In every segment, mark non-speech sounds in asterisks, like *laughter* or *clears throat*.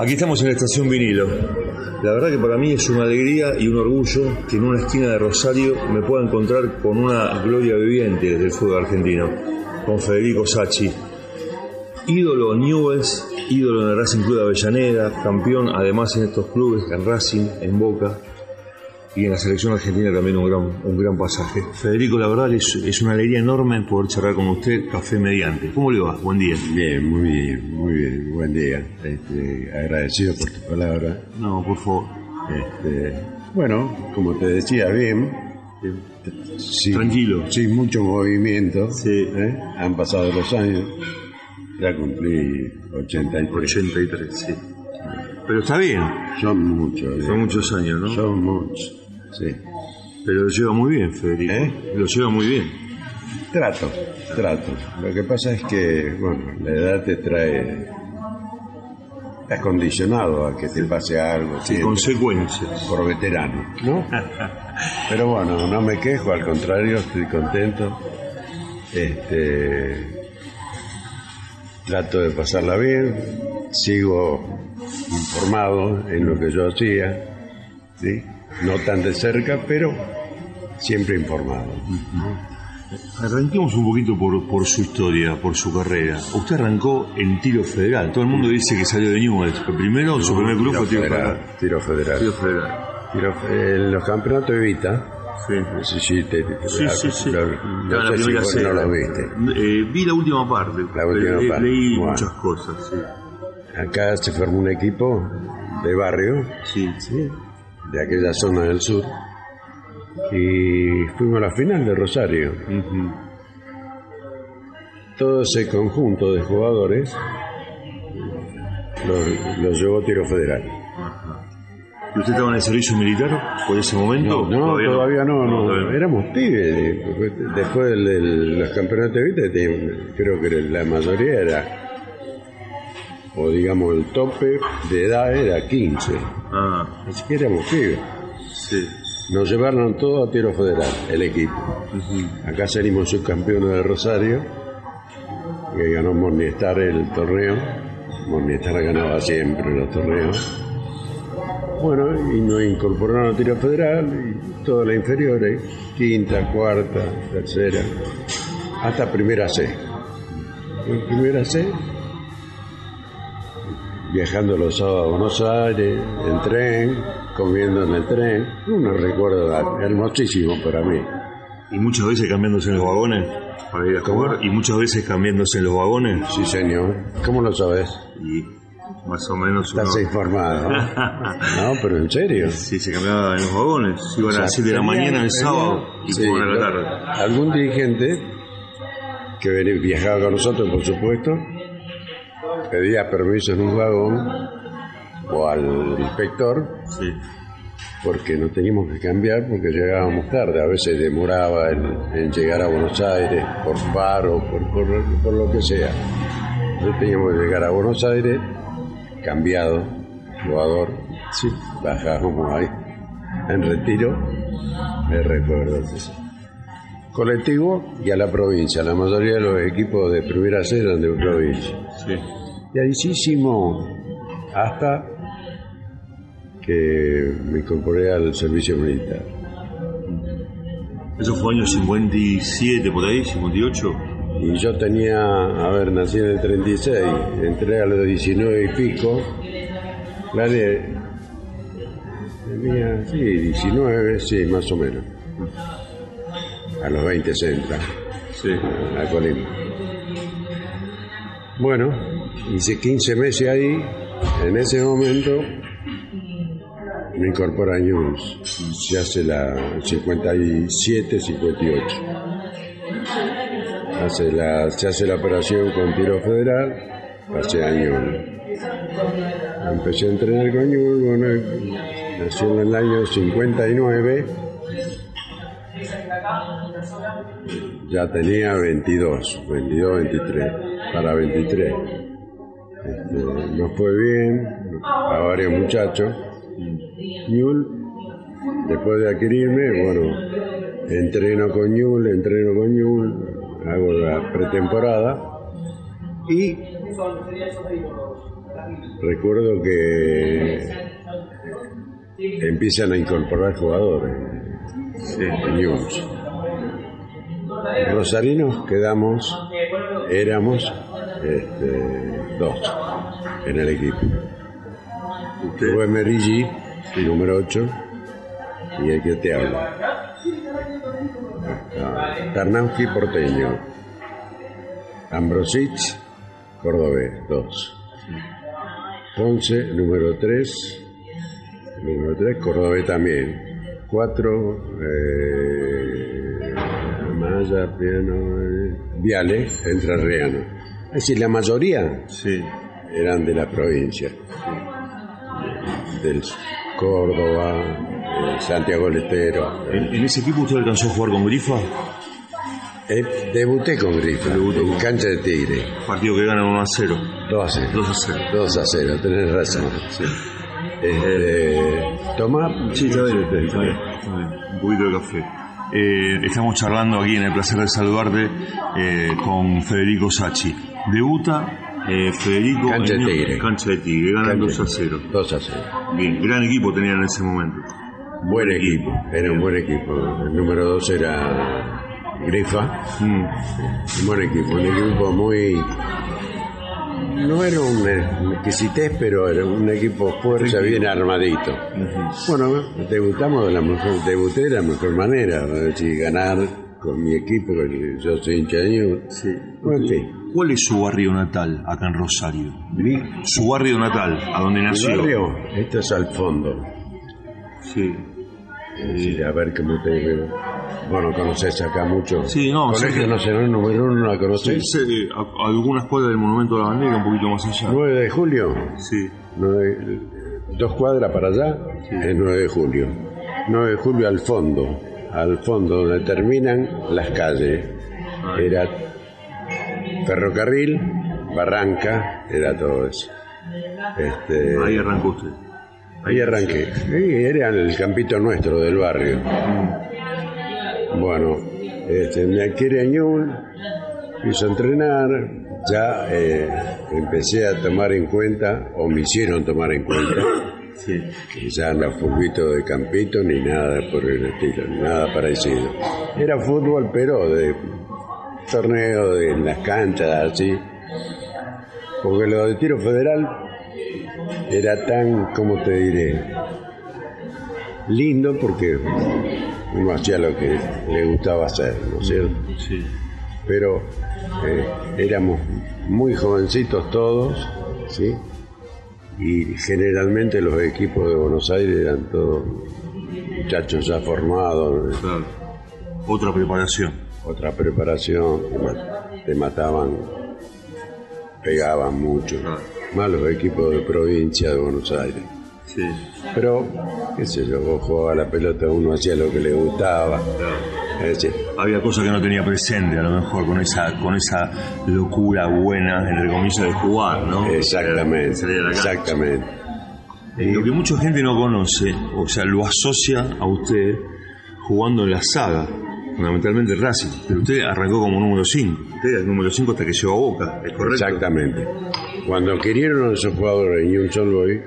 Aquí estamos en la estación vinilo. La verdad que para mí es una alegría y un orgullo que en una esquina de Rosario me pueda encontrar con una gloria viviente del fútbol argentino, con Federico Sacchi, ídolo Newells, ídolo en el Racing Club de Avellaneda, campeón además en estos clubes, en Racing, en Boca y en la selección argentina también un gran, un gran pasaje. Federico, la verdad es, es una alegría enorme poder charlar con usted, café mediante. ¿Cómo le va? Buen día. Bien, muy bien, muy bien, buen día. Este, agradecido por tu palabra. No, por favor. Este, bueno, como te decía, bien. Tranquilo. Sin mucho movimiento. Sí. ¿eh? Han pasado los años. Ya cumplí 83. 83, sí. Pero está bien, Son muchos. son ¿eh? muchos años, ¿no? Son muchos. Sí. Pero lo lleva muy bien, Federico. ¿Eh? Lo lleva muy bien. Trato, trato. Lo que pasa es que, bueno, la edad te trae. Estás condicionado a que te pase algo. Sin siempre, consecuencias. por veterano, ¿no? *laughs* Pero bueno, no me quejo, al contrario, estoy contento. Este. Trato de pasarla bien, sigo informado en lo que yo hacía, ¿sí? No tan de cerca, pero siempre informado. Arranquemos un poquito por, por su historia, por su carrera. Usted arrancó en tiro federal. Todo el mundo dice que salió de Newell's, primero su primer club fue tiro federal. Tiro federal. Tiro federal. Tiro en los campeonatos de Vita, Sí. no te, Sí, sí, sí. no en la sé si vos no lo viste. Eh, vi la última parte. La última Le- parte. Leí Bueno. muchas cosas, sí. Acá se formó un equipo de barrio, Sí. De aquella zona del sur, y fuimos a la final de Rosario. Todo ese conjunto de jugadores lo, lo llevó Tiro Federal. ¿Y usted estaba en el servicio militar por ese momento? No, todavía, no, no, todavía no. éramos pibes. Después de los campeonatos de Vita, te- creo que la mayoría era, o digamos, el tope de edad era 15. Ah, Así que éramos pibes. sí. Nos llevaron todo a tiro federal, el equipo. Acá salimos subcampeones de Rosario, que ganó Morniestar el torneo. Morniestar ganaba siempre los torneos. Bueno, y nos incorporaron a tiro federal y todas las inferiores, quinta, cuarta, tercera, hasta primera C. En primera C, viajando los sábados a Buenos Aires, en tren, comiendo en el tren, unos recuerdos hermosísimos para mí. ¿Y muchas veces cambiándose en los vagones para ir a jugar? ¿Y muchas veces cambiándose en los vagones? Sí, señor. ¿Cómo lo sabes? Y más o menos uno... Estás informado. *laughs* No, pero en serio. Sí, se cambiaba en los vagones. Iban a las 7 de la mañana el sábado y sí, a la tarde. Algún dirigente que venía- viajaba con nosotros, por supuesto, pedía permiso en un vagón o al inspector Sí. porque nos teníamos que cambiar porque llegábamos tarde. A veces demoraba en, en llegar a Buenos Aires por paro, por, por, por lo que sea. Entonces teníamos que llegar a Buenos Aires cambiado, jugador. Sí, bajábamos ahí en retiro. Me recuerdo. Colectivo y a la provincia. La mayoría de los equipos de primera C eran de provincia. Sí. Hicimos hasta que me incorporé al servicio militar. Eso fue año 57, por ahí, 58. Y yo tenía, a ver, nací en el 36, entré a los 19 y pico. La de. Tenía, sí, 19, sí, más o menos. A los 20 se entra Sí. a Colima. Bueno, hice 15 meses ahí. En ese momento me incorpora a News. Se hace la 57, 58. Hace la, se hace la operación con tiro federal, pasé a Ñul. Empecé a entrenar con Ñul, bueno, nació en el año 59, ya tenía 22, 22, 23, para 23. Este, nos fue bien a varios muchachos. Ñul, después de adquirirme, bueno, entreno con Ñul, entreno con Ñul, hago la pretemporada y recuerdo que empiezan a incorporar jugadores. Sí. News. Rosarinos quedamos, éramos este, dos en el equipo. Usted, Rubén Merigi, número 8, y el que te habla. Tarnowski porteño. Ambrosich, cordobés, 2. Ponce, número 3. Número 3, cordobés también. 4, eh, Maya, piano, eh, Viale, entrerriano. Es decir, la mayoría sí. eran de la provincia. Del Córdoba, eh, Santiago del Estero. ¿En, en ese equipo usted alcanzó a jugar con Grifa? Eh, debuté con Grifa, Debutó en con- cancha de Tigre. Partido que ganan 1 a 0. 2 a 0. 2 a 0. 2 a 0, tenés razón. Este, Tomá, Sí, está bien, está bien, está bien. Un poquito de café. Eh, estamos charlando aquí en el placer de saludarte eh, con Federico Sacchi. Debuta eh, Federico Cancha de Tigre. Cancha de Tigre, ganan Cancha. 2 a 0. 2 a 0. Bien, gran equipo tenían en ese momento. Buen equipo, era un buen equipo. El número 2 era Grifa. Mm, Un buen equipo, un equipo muy. No era un exquisitez, pero era un equipo fuerza, bien armadito. Bueno, debutamos de la mejor, debuté de la mejor manera, decir, ganar con mi equipo, yo soy hincha de sí. Bueno, en fin, ¿Cuál es su barrio natal acá en Rosario? Su barrio natal, a donde nació. barrio, esto es al fondo. Sí. Es decir, a ver cómo te digo. Bueno, conoces acá mucho. Sí, no, Colegio que- Nacional número uno, ¿la Sí, conoces? sé, eh, a- algunas cuadras del Monumento de la Bandera, un poquito más allá. 9 de julio. Sí. Nueve- dos cuadras para allá es 9 de julio. 9 de julio al fondo, al fondo donde terminan las calles. Era ferrocarril, barranca, era todo eso. Este, Ahí arrancó usted. ahí arranqué. Sí, era el campito nuestro del barrio. Bueno, este, me adquiere a Ñuble, hizo entrenar, ya eh, empecé a tomar en cuenta, o me hicieron tomar en cuenta, Sí. que ya no fulbito de campito ni nada por el estilo, nada parecido. Era fútbol, pero de torneo de en las canchas, así. Porque lo de tiro federal era tan, como te diré, lindo porque uno hacía lo que le gustaba hacer, ¿no es cierto? Sí. pero eh, éramos muy jovencitos todos, ¿sí? Y generalmente los equipos de Buenos Aires eran todos muchachos ya formados, Claro. Otra preparación. Otra preparación, te ma- te mataban, pegaban mucho, Claro. más los equipos de provincia de Buenos Aires. Sí. Pero, qué sé yo, vos jugabas la pelota, uno hacía lo que le gustaba. Claro. Es decir, Había cosas que no tenía presente, a lo mejor, con esa, con esa locura buena, entre comillas, de jugar, ¿no? exactamente, Salir a la cancha. exactamente. Eh, Lo que mucha gente no conoce, o sea, lo asocia a usted jugando en la saga, fundamentalmente Racing. Pero usted arrancó como número 5. Usted era el número 5 hasta que llegó a Boca, ¿es correcto? Exactamente. Cuando adquirieron a esos jugadores en Newell's Old Boys,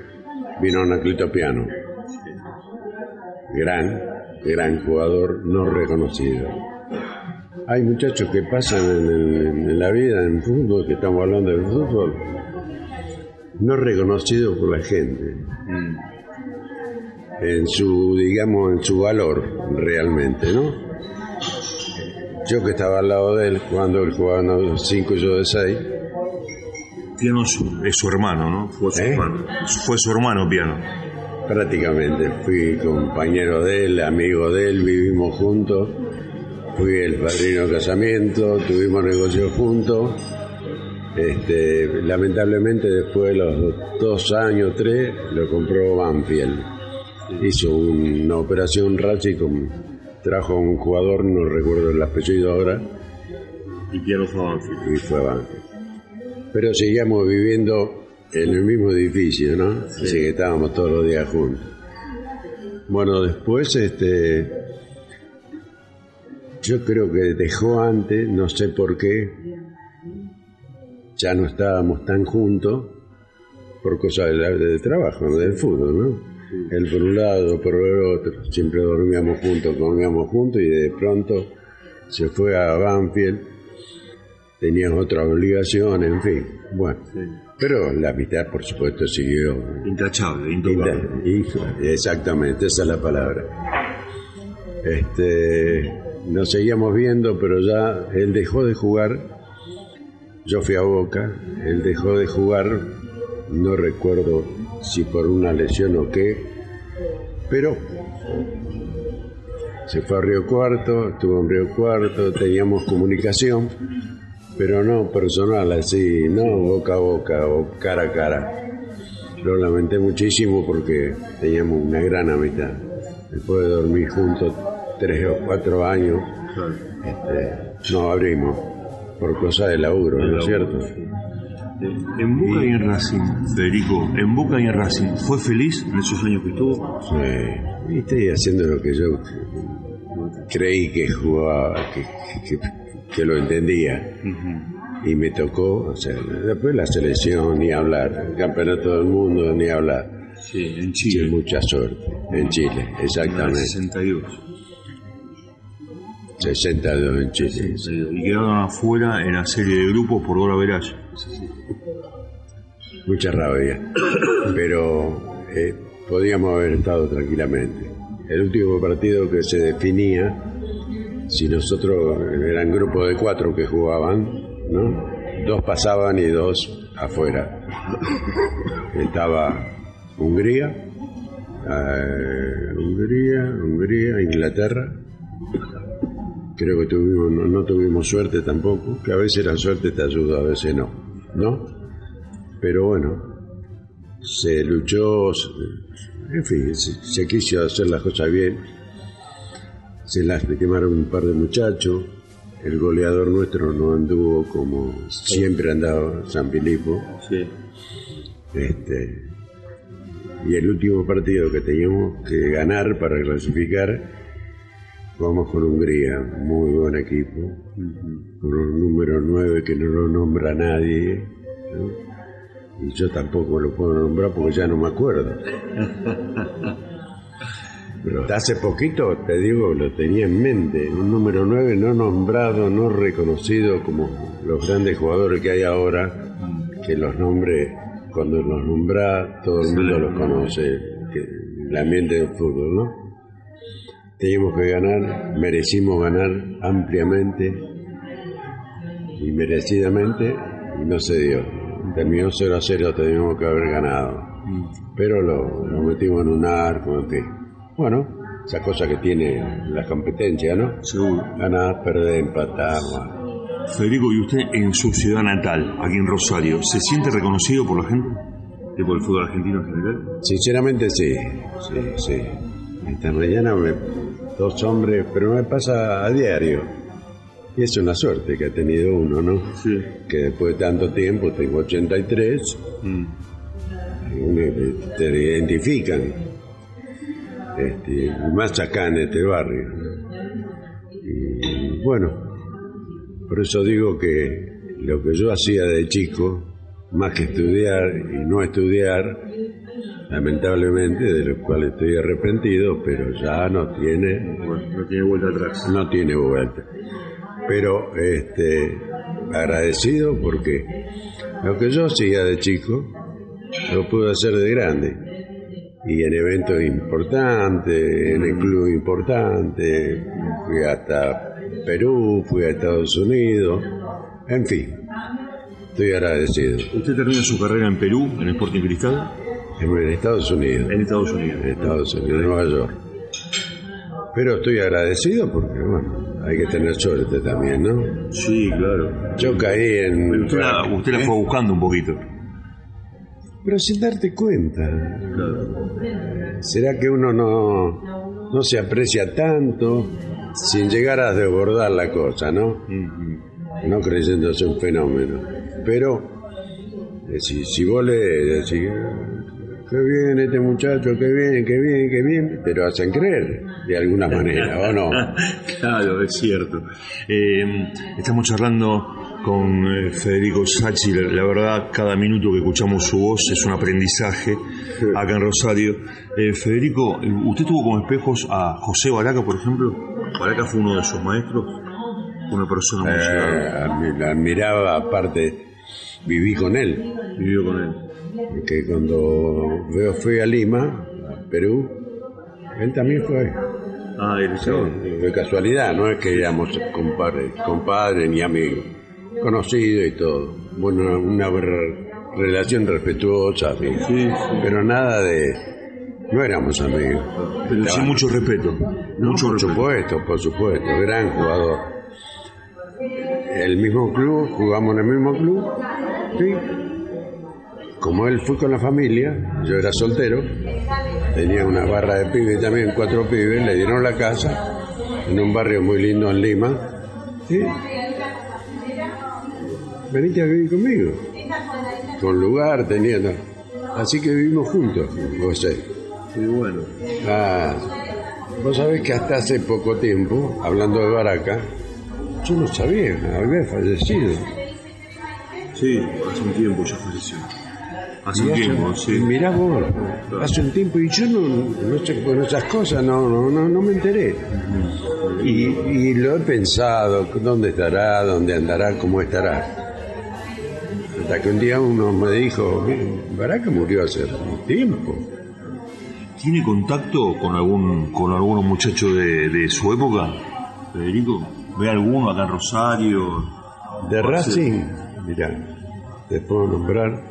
vino Anacleto Piano. Gran, gran jugador no reconocido. Hay muchachos que pasan en, el- en la vida en fútbol, que estamos hablando del fútbol, no reconocidos por la gente, Mm, en su, digamos, en su valor realmente, ¿no? Yo que estaba al lado de él, cuando él jugaba 5 y yo de 6, Piano es su, hermano, ¿no? Fue su ¿Eh? hermano. Fue su hermano Piano. Prácticamente, fui compañero de él, amigo de él, vivimos juntos, fui el padrino de casamiento, tuvimos negocios juntos. Este, lamentablemente después de los dos años, tres, lo compró Banfield. Hizo una operación Racing, con- trajo a un jugador, no recuerdo el apellido ahora, Y Piano fue a Banfield. y fue Banfield. Pero seguíamos viviendo en el mismo edificio, ¿no? Así que estábamos todos los días juntos. Bueno, después, este, yo creo que dejó antes, no sé por qué, ya no estábamos tan juntos, por cosas de, de trabajo, del fútbol, ¿no? Él por un lado, por el otro, siempre dormíamos juntos, comíamos juntos y de pronto se fue a Banfield, tenía otra obligación, en fin, bueno. Pero la amistad, por supuesto, siguió. Intachable, intocable. Inta- exactamente, esa es la palabra. Este, nos seguíamos viendo, pero ya él dejó de jugar. Yo fui a Boca, él dejó de jugar, no recuerdo si por una lesión o qué, pero se fue a Río Cuarto, estuvo en Río Cuarto, teníamos comunicación, pero no personal así, no boca a boca o cara a cara. Lo lamenté muchísimo porque teníamos una gran amistad. Después de dormir juntos tres o cuatro años, este, nos abrimos por cosas de laburo, ¿no es cierto? En Boca y en Racing, Federico, en Boca y en Racing, ¿fue feliz en esos años que estuvo? Sí, estoy haciendo lo que yo creí que jugaba, que, que- que lo entendía. Y me tocó, o sea, después la selección, ni hablar, el campeonato del mundo, ni hablar. Sí, en Chile. mucha suerte, en Chile, En el exactamente. 62. 62 en Chile. sí. Y quedaron afuera en la serie de grupos por Dora Verás. Mucha rabia. Pero eh, podíamos haber estado tranquilamente. El último partido que se definía, si nosotros eran grupo de cuatro que jugaban, ¿no? Dos pasaban y dos afuera. Estaba Hungría, eh, Hungría, Hungría, Inglaterra. Creo que tuvimos, no, no tuvimos suerte tampoco, que a veces la suerte te ayuda, a veces no, ¿no? Pero bueno, se luchó, se- en fin, se, se quiso hacer las cosas bien. Se las quemaron un par de muchachos. El goleador nuestro no anduvo como siempre andaba San Filipo. Sí. Este, y el último partido que teníamos que ganar para clasificar, jugamos con Hungría, muy buen equipo, con un número 9 que no lo nombra nadie, ¿no? y yo tampoco lo puedo nombrar porque ya no me acuerdo. *laughs* Pero hace poquito, te digo, lo tenía en mente, un número 9 no nombrado, no reconocido como los grandes jugadores que hay ahora, que los nombres, cuando los nombra, todo el mundo los conoce, que, el ambiente del fútbol, ¿no? Teníamos que ganar, merecimos ganar ampliamente y merecidamente, y no se dio. Terminó 0 a 0, teníamos que haber ganado. Pero lo, lo metimos en un arco, en fin. Bueno, esa cosa que tiene la competencia, ¿no? Seguro. Ganar, perder, empatar. Federico, ¿y usted en su ciudad natal, aquí en Rosario, se siente reconocido por la gente? ¿Y por el fútbol argentino en general? Sinceramente sí, sí, sí. Esta mañana me, dos hombres, pero me pasa a diario. Y es una suerte que ha tenido uno, ¿no? Sí. Que después de tanto tiempo, tengo 83, Mm. te identifican. Este, más acá en este barrio. Y bueno, por eso digo que lo que yo hacía de chico, más que estudiar y no estudiar, lamentablemente, de lo cual estoy arrepentido, pero ya no tiene, no tiene vuelta atrás. no tiene vuelta. Pero este, agradecido porque lo que yo hacía de chico, lo pude hacer de grande. Y en eventos importantes, en el club importante, fui hasta Perú, fui a Estados Unidos, en fin, estoy agradecido. ¿Usted termina su carrera en Perú, en Sporting Cristal? En Estados Unidos. En Estados Unidos. en Estados Unidos, en Nueva York. Pero estoy agradecido porque, bueno, hay que tener suerte también, ¿no? Sí, claro. Yo caí en... Usted la, usted la fue buscando un poquito. Pero sin darte cuenta. Claro. ¿Será que uno no, no se aprecia tanto sin llegar a desbordar la cosa, no? No creyéndose un fenómeno. Pero, eh, si, si vos le decís, qué bien este muchacho, qué bien, qué bien, qué bien, pero hacen creer de alguna manera, ¿o no? *laughs* Claro, es cierto. Eh, estamos charlando con eh, Federico Sacchi. La, la verdad, cada minuto que escuchamos su voz es un aprendizaje acá en Rosario. Eh, Federico, ¿usted tuvo como espejos a José Baraca, por ejemplo? Baraca fue uno de sus maestros, una persona muy. Eh, admiraba, aparte, viví con él. Vivió con él. Que cuando veo, fui a Lima, a Perú, él también fue. Ah, él Sí, de casualidad, no es que éramos compadres, compadres ni amigos, conocidos y todo. Bueno, una re- relación respetuosa, sí. Sí, pero nada de. No éramos amigos. Pero sí mucho respeto. Mucho por respeto. supuesto, por supuesto, gran jugador. El mismo club, jugamos en el mismo club, sí. Como él fue con la familia, yo era soltero, tenía una barra de pibes también, cuatro pibes, le dieron la casa en un barrio muy lindo en Lima. Sí. Venite a vivir conmigo. Con lugar, teniendo. Así que vivimos juntos, José. Sí, bueno. Ah, vos sabés que hasta hace poco tiempo, hablando de Baraca, yo no sabía, había fallecido. Sí, hace un tiempo ya falleció. Hace un tiempo, sí. Mirá vos, hace un tiempo y yo no, no sé, por esas cosas no, no, no, no me enteré. Y, y lo he pensado, dónde estará, dónde andará, cómo estará. Hasta que un día uno me dijo, Baraca murió hace tiempo. ¿Tiene contacto con algún con algunos muchachos de, de su época, Federico? ¿Ve alguno acá en Rosario? De. Racing, mira, te puedo nombrar,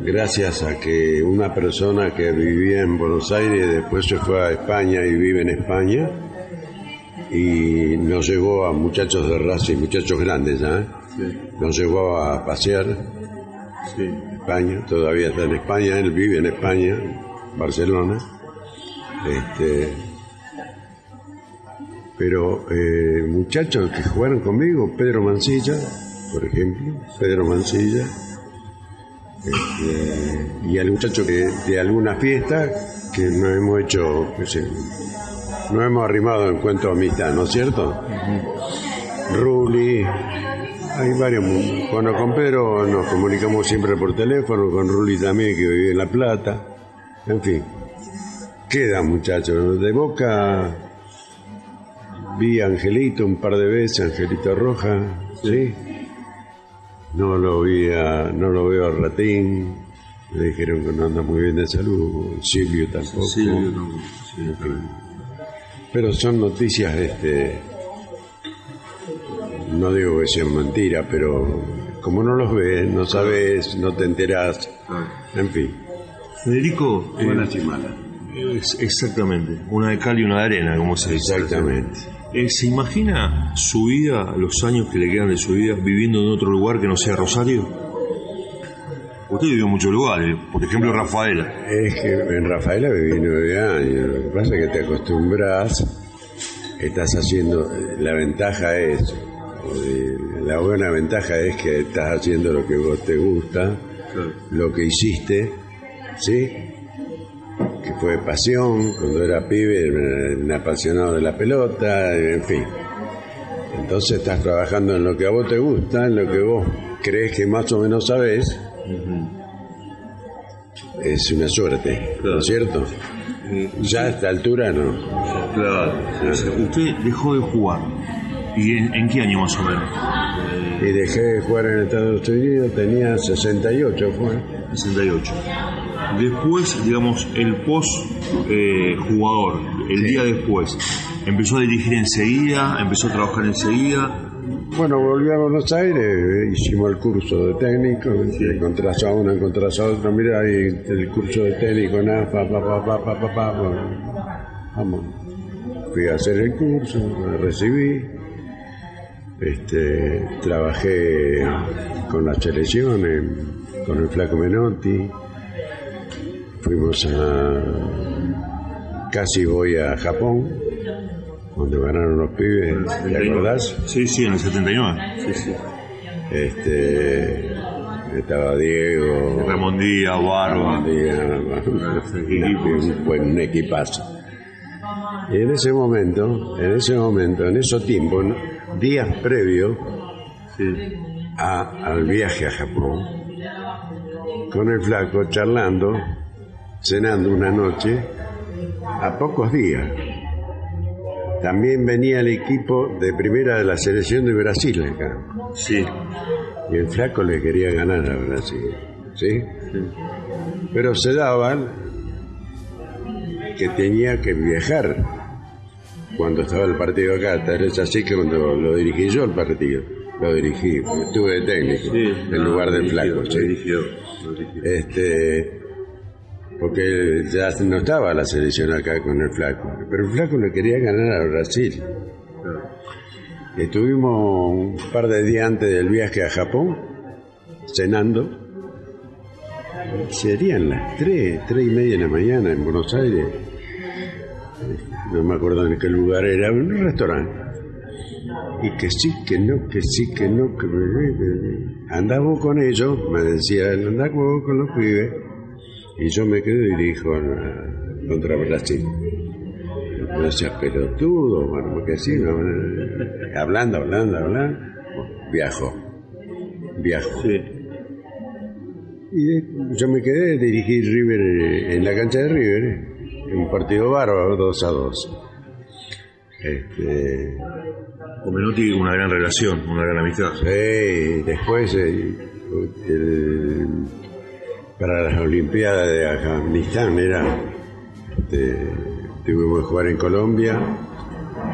gracias a que una persona que vivía en Buenos Aires después se fue a España y vive en España y nos llevó a muchachos de Racing, muchachos grandes ya, ¿eh? Sí, nos llevó a pasear sí. España, todavía está en España, él vive en España, Barcelona. Este, pero eh, muchachos que jugaron conmigo, Pedro Mancilla, por ejemplo, Pedro Mancilla, este, y al muchacho que de alguna fiesta que no hemos hecho, sé, no hemos arrimado en cuanto a amistad, ¿no es cierto? Ruli, hay varios. Bueno, con Pedro nos comunicamos siempre por teléfono, con Ruli también, que vive en La Plata. En fin, queda muchachos. De Boca vi a Angelito un par de veces, Angelito Roja, ¿sí? No lo vi a- no lo veo a Ratín. Me dijeron que no anda muy bien de salud. Silvio tampoco. Silvio tampoco, fin. Pero son noticias, este, no digo que sean mentiras, pero como no los ves, no sabes, no te enterás, en fin, Federico, eh, buenas y malas. es- exactamente, una de cal y una de arena, como se dice. Exactamente. Eh, ¿Se imagina su vida, los años que le quedan de su vida, viviendo en otro lugar que no sea Rosario? Usted vivió en muchos lugares, por ejemplo Rafaela. Es que en Rafaela viví nueve años, lo que pasa es que te acostumbras, estás haciendo, la ventaja es, la buena ventaja es que estás haciendo lo que vos te gusta, lo que hiciste, ¿sí? Que fue pasión, cuando era pibe, un apasionado de la pelota, en fin. Entonces estás trabajando en lo que a vos te gusta, en lo que vos crees que más o menos sabes. Es una suerte, ¿no es cierto? Ya a esta altura no. Claro. Usted dejó de jugar. ¿Y en, en qué año más o menos? Y dejé de jugar en Estados Unidos, tenía 68, fue. 68. Después, digamos, el post eh, jugador, el día después, empezó a dirigir enseguida, empezó a trabajar enseguida. Bueno, volví a Buenos Aires, hicimos el curso de técnico, encontrás a uno, encontrás a otro, mira, ahí el curso de técnico, nada, pa, pa, pa, pa, pa, pa, bueno, vamos. Fui a hacer el curso, me recibí, este, trabajé con la selección, en- con el Flaco Menotti, fuimos a, casi voy a Japón, donde ganaron los pibes, ¿te acordás? Sí, sí, en el 79. Sí, sí. Este, estaba Diego, Ramón Díaz, Barba. Díaz, un buen equipazo. Y en ese momento, en ese momento, en esos tiempos, días previos, a- al viaje a Japón con el flaco charlando, cenando una noche, a pocos días. También venía el equipo de primera de la selección de Brasil acá. Sí. Y el flaco le quería ganar a Brasil. ¿Sí? Pero se daban que tenía que viajar cuando estaba el partido acá. Tal es así que cuando lo dirigí yo el partido, lo dirigí, estuve de técnico en lugar del flaco. ¿sí? Dirigido, lo dirigió. Este, porque ya no estaba la selección acá con el flaco. Pero el flaco le quería ganar a Brasil. Estuvimos un par de días antes del viaje a Japón, cenando. Serían las tres, tres y media de la mañana en Buenos Aires. No me acuerdo en qué lugar era, un restaurante. Y que sí, que no, que sí, que no, que andás vos con ellos, me decía él, andás vos con los pibes. Y yo me quedo y dirijo a- contra Brasil. No seas pelotudo, bueno, porque así, no, hablando, hablando, hablando, viajo, viajo. Sí. Y de- yo me quedé, dirigí River en la cancha de River, en un partido bárbaro, 2 a 2. Este, Con Menotti una gran relación, una gran amistad. sí, después, eh, el- para las Olimpiadas de Afganistán era, este, tuvimos que jugar en Colombia,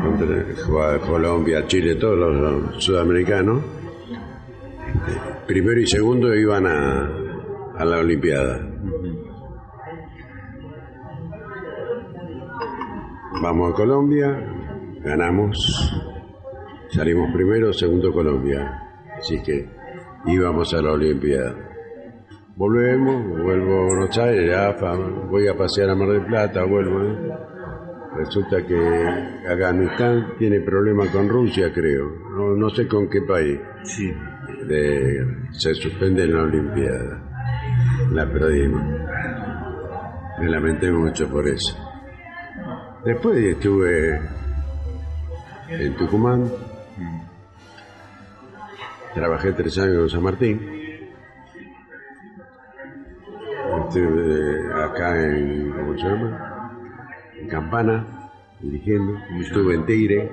contra, Colombia, Chile, todos los, los sudamericanos. Este, primero y segundo iban a, a la Olimpiada. Vamos a Colombia, ganamos, salimos primero, segundo Colombia. Así que íbamos a la Olimpiada. Volvemos, vuelvo a Buenos Aires, voy a pasear a Mar del Plata, vuelvo. ¿eh? Resulta que Afganistán tiene problemas con Rusia, creo. No, no sé con qué país. Sí. De- se suspende la Olimpiada. La perdimos. Me lamenté mucho por eso. Después estuve en Tucumán. Trabajé tres años en San Martín. Estuve acá en, ¿cómo se llama? En Campana, dirigiendo. Estuve en Tigre.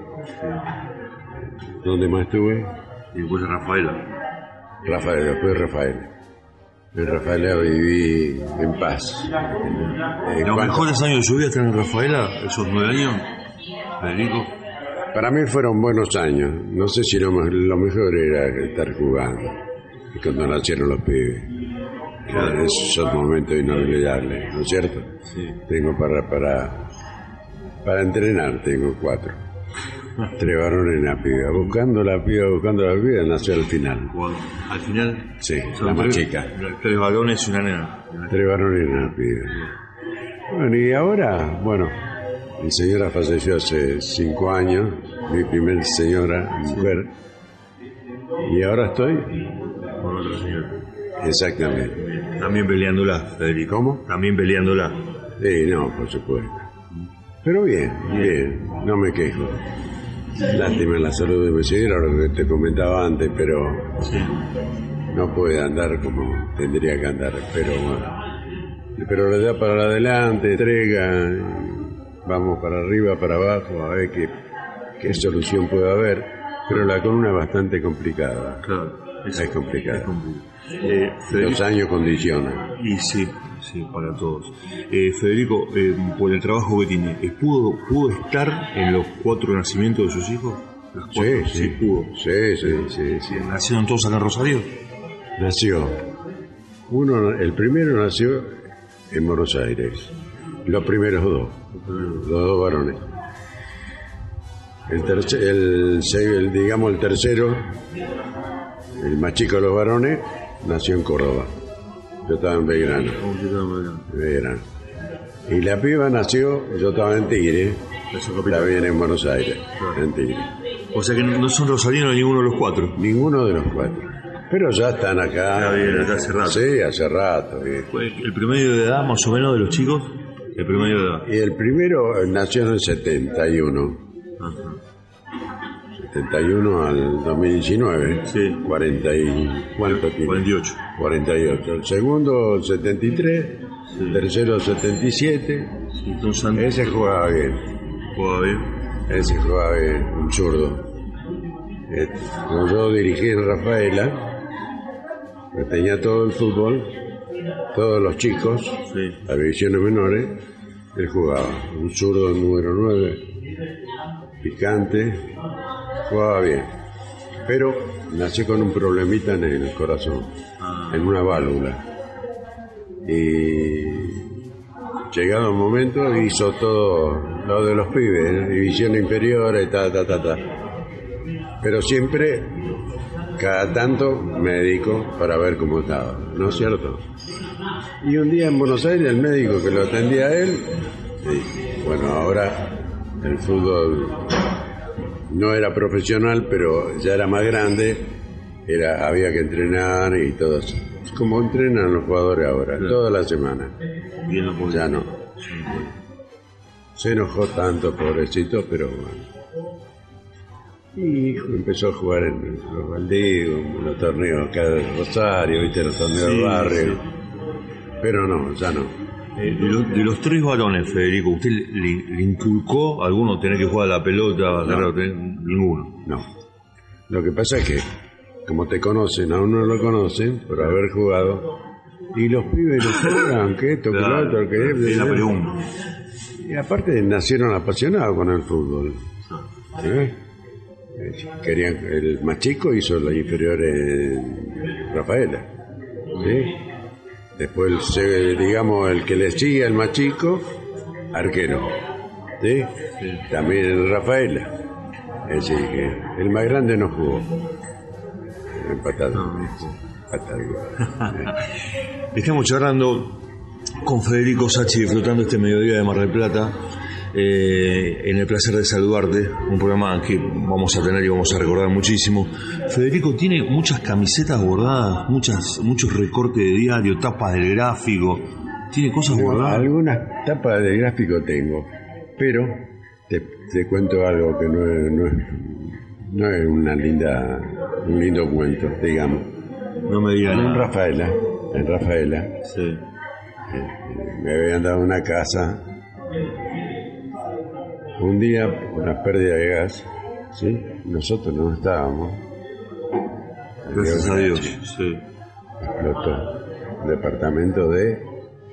¿Dónde más estuve? Y después Rafaela. Rafael, después Rafael. En Rafael viví en paz. Eh, Los mejores años de su vida están en Rafaela, esos nueve años, Federico. Para mí fueron buenos años. No sé si lo, lo mejor era estar jugando. Cuando nacieron los pibes. Claro, esos son momentos inolvidables, ¿no es cierto? Sí. Tengo para, para, para entrenar, tengo cuatro. Tres varones y una piba. Buscando la piba, buscando la piba, nació al final. Al final, Sí, la más tres, chica. tres varones y una nena. Tres varones y una piba. Bueno, y ahora, bueno, mi señora falleció hace cinco años, mi primer señora, mujer, y ahora estoy Con otra señora. exactamente. También peleándola, Federico. ¿Cómo? También peleándola. Sí, no, por supuesto. Pero bien, bien, no me quejo. Lástima la salud de mi señora, lo que te comentaba antes, pero Sí. no puede andar como tendría que andar, pero bueno. Pero le da para adelante, entrega, vamos para arriba, para abajo, a ver qué, qué solución puede haber. Pero la columna es bastante complicada. Claro. Es complicado. Eh, Los años condicionan. y sí, sí, para todos. Eh, Federico, eh, por el trabajo que tiene, ¿eh, ¿pudo, ¿pudo estar en los cuatro nacimientos de sus hijos? Sí, cuatro, sí, pudo. Sí, sí, sí, sí. ¿Nacieron todos acá en Rosario? Nació. Uno, el primero nació en Buenos Aires. Los primeros dos. Los dos varones. El, terce- el, se- el, digamos el tercero, el más chico de los varones, nació en Córdoba. Yo estaba en Belgrano. en Belgrano. Y la piba nació, yo estaba en Tigre, también en Buenos Aires, en Tigre. O sea que no son rosarinos ninguno de los cuatro. Ninguno de los cuatro. Pero ya están acá. Vienen acá hace rato. Sí, hace rato. bien. ¿El promedio de edad más o menos de los chicos? El promedio de edad. Y el primero nació en el 71. Ajá. 71 al 2019. Sí. 40 y... ¿Cuánto tiene? 48. 48. El segundo, 73. Sí. Tercero, 77. Entonces Ese jugaba bien. juega bien. Ese jugaba bien, un zurdo. Como yo dirigí en Rafaela, que tenía todo el fútbol, todos los chicos, Sí. las divisiones menores, él jugaba. Un zurdo número 9, picante, jugaba bien. Pero nació con un problemita en el corazón, Ah. en una válvula. Y llegado el momento hizo todo lo de los pibes, ¿no? división inferior y ta, ta, ta, ta. Pero siempre, cada tanto, médico para ver cómo estaba, ¿no es cierto? Y un día en Buenos Aires el médico que lo atendía a él, y, bueno, ahora el fútbol no era profesional, pero ya era más grande, era, había que entrenar y todo eso. Como entrenan los jugadores ahora, toda la semana. Bien Ya no. Se enojó tanto, pobrecito, pero bueno. Y empezó a jugar en los baldíos, en los torneos acá de Rosario, viste, los torneos Sí, del barrio. sí. Pero no, ya no. Eh, de, los, de los tres varones, Federico, ¿usted le, le inculcó a alguno tener que jugar a la pelota? ninguno. No. Lo que pasa es que, como te conocen, a uno lo conocen por haber jugado, y los pibes no juegan, que esto, que lo otro, que es la pregunta. Y aparte nacieron apasionados con el fútbol. ¿Eh? Eh, Querían, el más chico hizo la inferior en Rafaela. ¿sí? Después, el se- digamos, el que le sigue al más chico, arquero. ¿sí? También en Rafaela. Es decir, que el más grande no jugó. Empatado. Empatado. *laughs* Estamos charlando con Federico Sachi disfrutando este mediodía de Mar del Plata. Eh, en el placer de saludarte, un programa que vamos a tener y vamos a recordar muchísimo. Federico tiene muchas camisetas bordadas, muchas, muchos recortes de diario, tapas del gráfico. ¿Tiene cosas bordadas? Algunas tapas de gráfico tengo, pero te, te cuento algo que no es, no es, no es una linda, un lindo cuento, digamos. No me digan En. Rafaela, en Rafaela, Sí. me habían dado una casa. Un día, una pérdida de gas, ¿sí? Nosotros no estábamos. Gracias a Dios. Sí. Explotó. Departamento de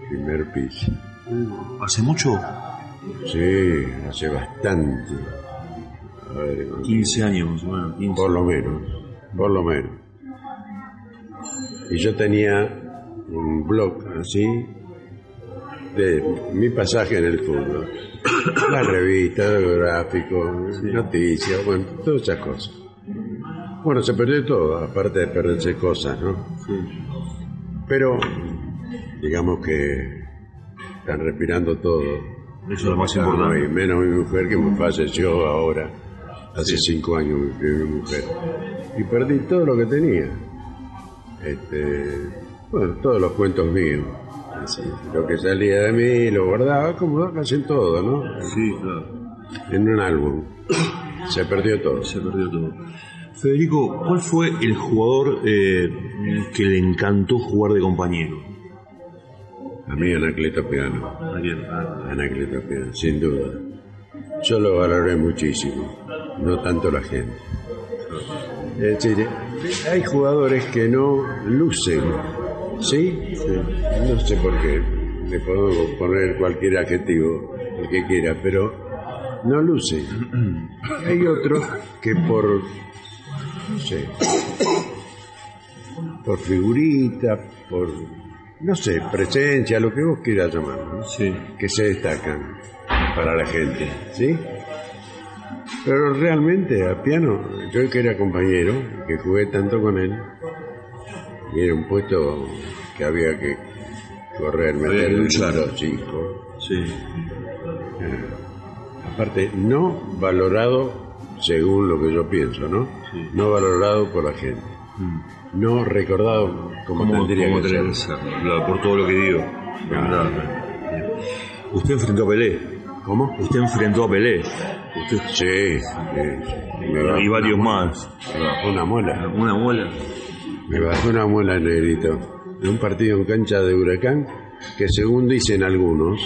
primer piso. ¿Hace mucho? Sí, hace bastante. A ver, 15 años más o menos. 15. por lo menos, por lo menos. Y yo tenía un blog así de mi pasaje en el fútbol. *coughs* La revista, el gráfico, noticias, bueno, todas esas cosas. Bueno, se perdió todo, aparte de perderse cosas, ¿no? Pero, digamos que están respirando todo. Eso es lo más importante. y menos mi mujer que me falleció ahora, hace cinco años mi, mi mujer. Y perdí todo lo que tenía. Este, bueno, todos los cuentos míos. Así, lo que salía de mí lo guardaba como casi en todo, ¿no? Sí, claro. En un álbum. Se perdió todo. Se perdió todo. Federico, ¿cuál fue el jugador eh, que le encantó jugar de compañero? A mí Anacleto Piano. Anacleto Piano, sin duda. Yo lo valoré muchísimo, no tanto la gente. Es decir, hay jugadores que no lucen, ¿sí? No sé por qué, le podemos poner cualquier adjetivo, el que quiera, pero no lucen. *clears throat* Hay otros que por, no sé, por figurita, por, no sé, presencia, lo que vos quieras llamar, ¿no? Sí. que se destacan para la gente, ¿sí? Pero realmente a piano, yo que era compañero, que jugué tanto con él, y era un puesto que había que correr, meter el los chicos. Sí. Aparte, no valorado según lo que yo pienso, ¿no? Sí. No valorado por la gente. No recordado como ¿Cómo, tendría cómo que ser. que ser? Claro, Por todo lo que digo. Usted enfrentó a Pelé. ¿Cómo? Usted enfrentó a Pelé. Usted Sí, y varios más. una muela. Una muela. Me bajó una muela el negrito. En un partido en cancha de Huracán, que según dicen algunos,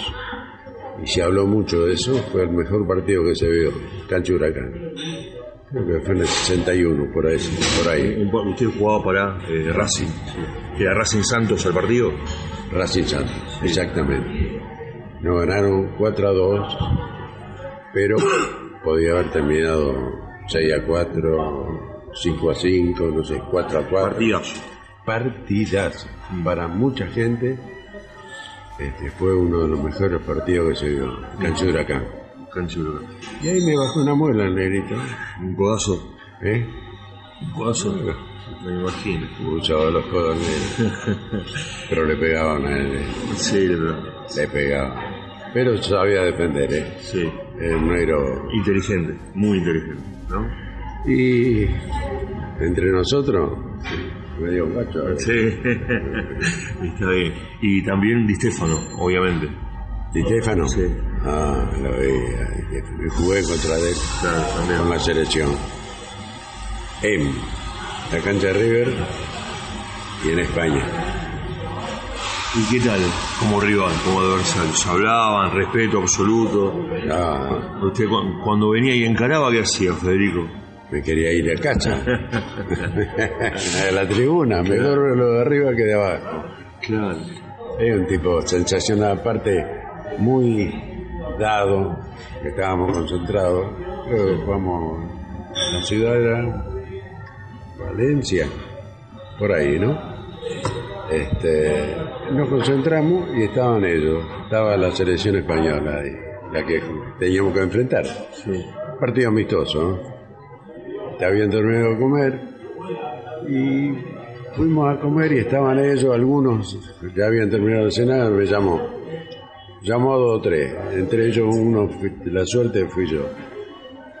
y se habló mucho de eso, fue el mejor partido que se vio, cancha Huracán. Creo que fue en el 61, por ahí. Por ahí. Usted jugaba para eh, Racing. Era Racing Santos el partido. Racing Santos, exactamente. Nos ganaron 4 a 2, pero podía haber terminado 6 a 4, 5 a 5, no sé, 4 a 4. Partidazo. Partidazo. Para mucha gente, este fue uno de los mejores partidos que se vio. Cancha de Huracán. Huracán. Y ahí me bajó una muela el negrito. Un codazo. ¿Eh? Un codazo. Me imagino. Usaba los codos. *laughs* Pero le pegaban a él. eh. Sí, pero. Le pegaban. Pero sabía defender, ¿eh? Sí. El negro Inteligente. Muy inteligente. ¿No? Y entre nosotros, medio gacho. ¿eh? Sí. *laughs* Está bien. Y también Di Stefano, obviamente. Di Stefano. Sí. Ah, lo. Y jugué contra él Claro, con la selección. En la cancha de River y en España. ¿Y qué tal como rival, como adversario? ¿Se hablaban, respeto absoluto? Ah, Usted cu- cuando venía y encaraba, ¿qué hacía, Federico? Me quería ir a casa. a la tribuna, mejor lo de arriba que de abajo. Claro. Es un tipo sensacional, aparte muy dado, que estábamos concentrados. Creo que jugamos, la ciudad era Valencia, por ahí, ¿no? Este, nos concentramos y estaban ellos, estaba la selección española ahí, la que teníamos que enfrentar. Sí. Partido amistoso, ¿no? Ya habían terminado de comer y fuimos a comer y estaban ellos, algunos ya habían terminado de cenar, me llamó. Llamó a dos o tres, entre ellos uno, la suerte fui yo.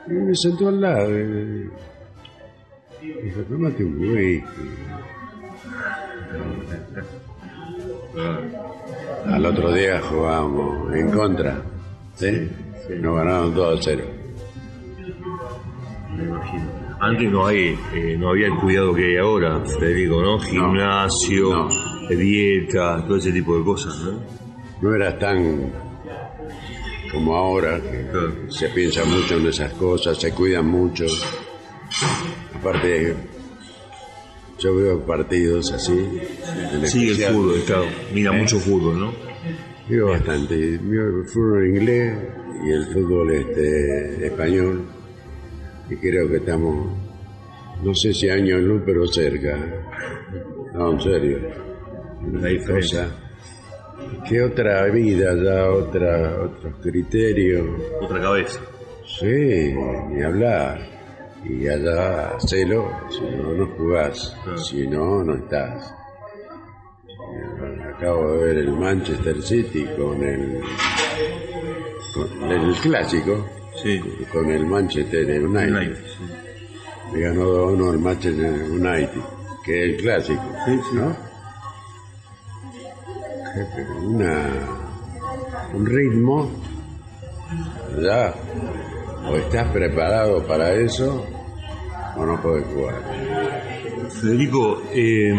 Y me sentó al lado. y Dijo, tómate un whisky. *laughs* Al otro día jugábamos en contra. ¿sí? Nos ganaron 2 a 0. Me imagino. Antes no hay, eh, no había el cuidado que hay ahora, Federico, ¿no? Gimnasio, No. dieta, todo ese tipo de cosas, ¿no? no era tan como ahora, que Claro. se piensa mucho en esas cosas, se cuidan mucho. Aparte, yo veo partidos así. en Sigue el fútbol, claro. Mira ¿Eh? mucho fútbol, ¿no? Veo bastante. Veo el fútbol inglés y el fútbol este, español. Y creo que estamos, no sé si años luz, pero cerca. No, en serio. La diferencia. Cosa. ¿Qué otra vida ya, otra, otros criterios? Otra cabeza. Sí, ni hablar. Y allá, hacelo, si no, no jugás. Claro. Si no, no estás. Acabo de ver el Manchester City con el, con el clásico, Sí. con el Manchester United. United, sí. Le ganó 2-1 al Manchester United, que es el clásico. Sí. ¿no? Una, un ritmo, ya, o estás preparado para eso, o no puedes jugar. Federico, eh,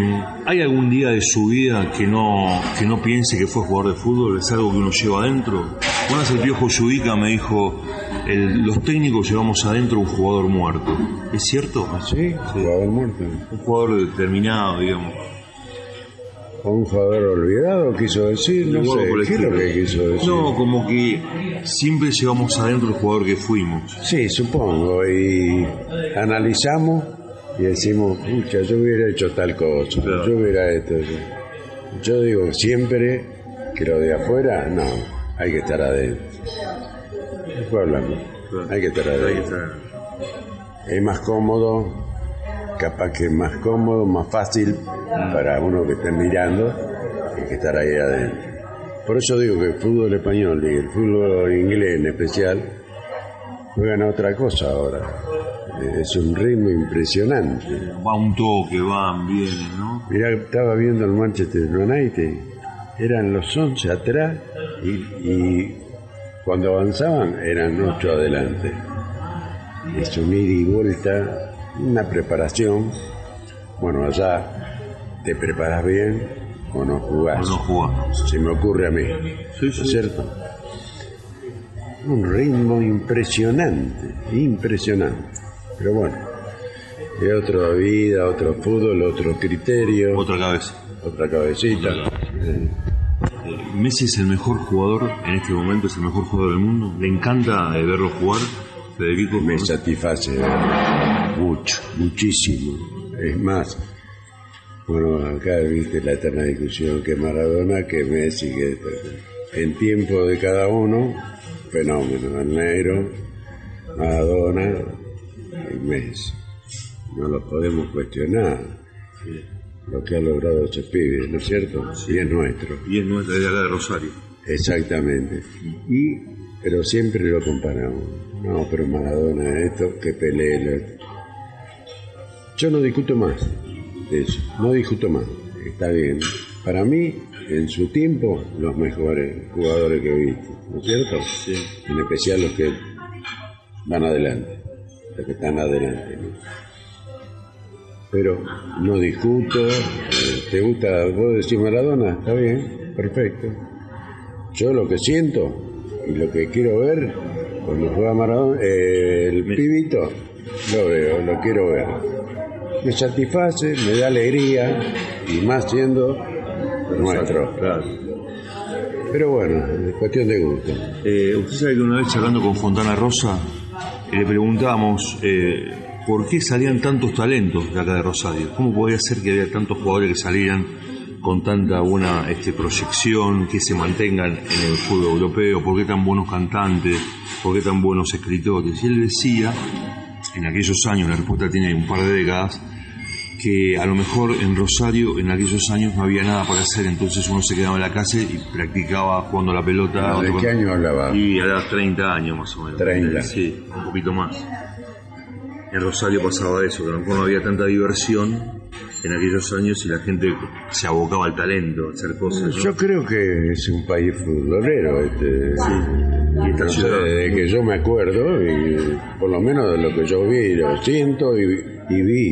¿hay algún día de su vida que no, que no piense que fue jugador de fútbol? ¿Es algo que uno lleva adentro? Una vez el viejo Yudica me dijo, el- los técnicos llevamos adentro un jugador muerto. ¿Es cierto? ¿Sí? Jugador muerto. Un jugador determinado, digamos. ¿O un jugador olvidado quiso decir? No sé, ¿qué es lo que quiso decir? No, como que siempre llevamos adentro el jugador que fuimos. Sí, supongo, y analizamos y decimos, pucha, yo hubiera hecho tal cosa, Claro. yo hubiera esto. yo". Yo digo siempre que lo de afuera, no, hay que estar adentro. Después hablamos, hay que estar adentro. Es más cómodo, capaz que es más cómodo, más fácil para uno que esté mirando que que estar ahí adentro. Por eso digo que el fútbol español y el fútbol inglés en especial juegan a otra cosa ahora. Es un ritmo impresionante. Va un toque, van, vienen, ¿no? Mirá, estaba viendo el Manchester United, eran los 11 atrás y, y cuando avanzaban eran 8 adelante. es un ida y vuelta, una preparación. Bueno, allá te preparas bien o no jugás. O no. Se me ocurre a mí. Sí, ¿no sí. es cierto? Un ritmo impresionante, impresionante. Pero bueno, es otra vida, otro fútbol, otro criterio, Otra cabeza. otra cabecita. Eh, Messi es el mejor jugador en este momento, es el mejor jugador del mundo. Le encanta eh, verlo jugar. Federico, me ¿no? satisface mucho, muchísimo. Es más, bueno, acá viste la eterna discusión que Maradona, que Messi, que en tiempo de cada uno, fenómeno, el negro, Maradona y Messi. No lo podemos cuestionar. Lo que ha logrado pibe, ¿no es cierto? Y es nuestro. Y es nuestra de acá de Rosario. Exactamente. Y, pero siempre lo comparamos. No, pero Maradona esto, que Pelé. lo- Yo no discuto más de eso, no discuto más. Está bien. Para mí, en su tiempo, los mejores jugadores que he visto, ¿no es cierto? Sí. En especial los que van adelante, los que están adelante. ¿no? Pero no discuto. eh, ¿Te gusta? ¿Vos decís Maradona? Está bien, perfecto. Yo lo que siento y lo que quiero ver cuando juega Maradona, eh, el pibito, lo veo, lo quiero ver. Me satisface, me da alegría y más siendo nuestro. Claro. Pero bueno, es cuestión de gusto. Eh, usted sabe que una vez charlando con Fontana Rosa, le preguntamos eh, por qué salían tantos talentos de acá de Rosario. ¿Cómo podía ser que había tantos jugadores que salieran con tanta buena este, proyección, que se mantengan en el fútbol europeo? ¿Por qué tan buenos cantantes? ¿Por qué tan buenos escritores? Y él decía, en aquellos años, la respuesta tiene un par de décadas, que a lo mejor en Rosario en aquellos años no había nada para hacer, entonces uno se quedaba en la casa y practicaba jugando la pelota. ¿De qué año hablaba? Y a los 30 años más o menos. 30. Sí, un poquito más. En Rosario pasaba eso, que a lo mejor no había tanta diversión en aquellos años y la gente se abocaba al talento, a hacer cosas. ¿no? Yo creo que es un país futbolero este. Y esta No sé, desde que yo me acuerdo, y por lo menos de lo que yo vi, lo siento y, y vi.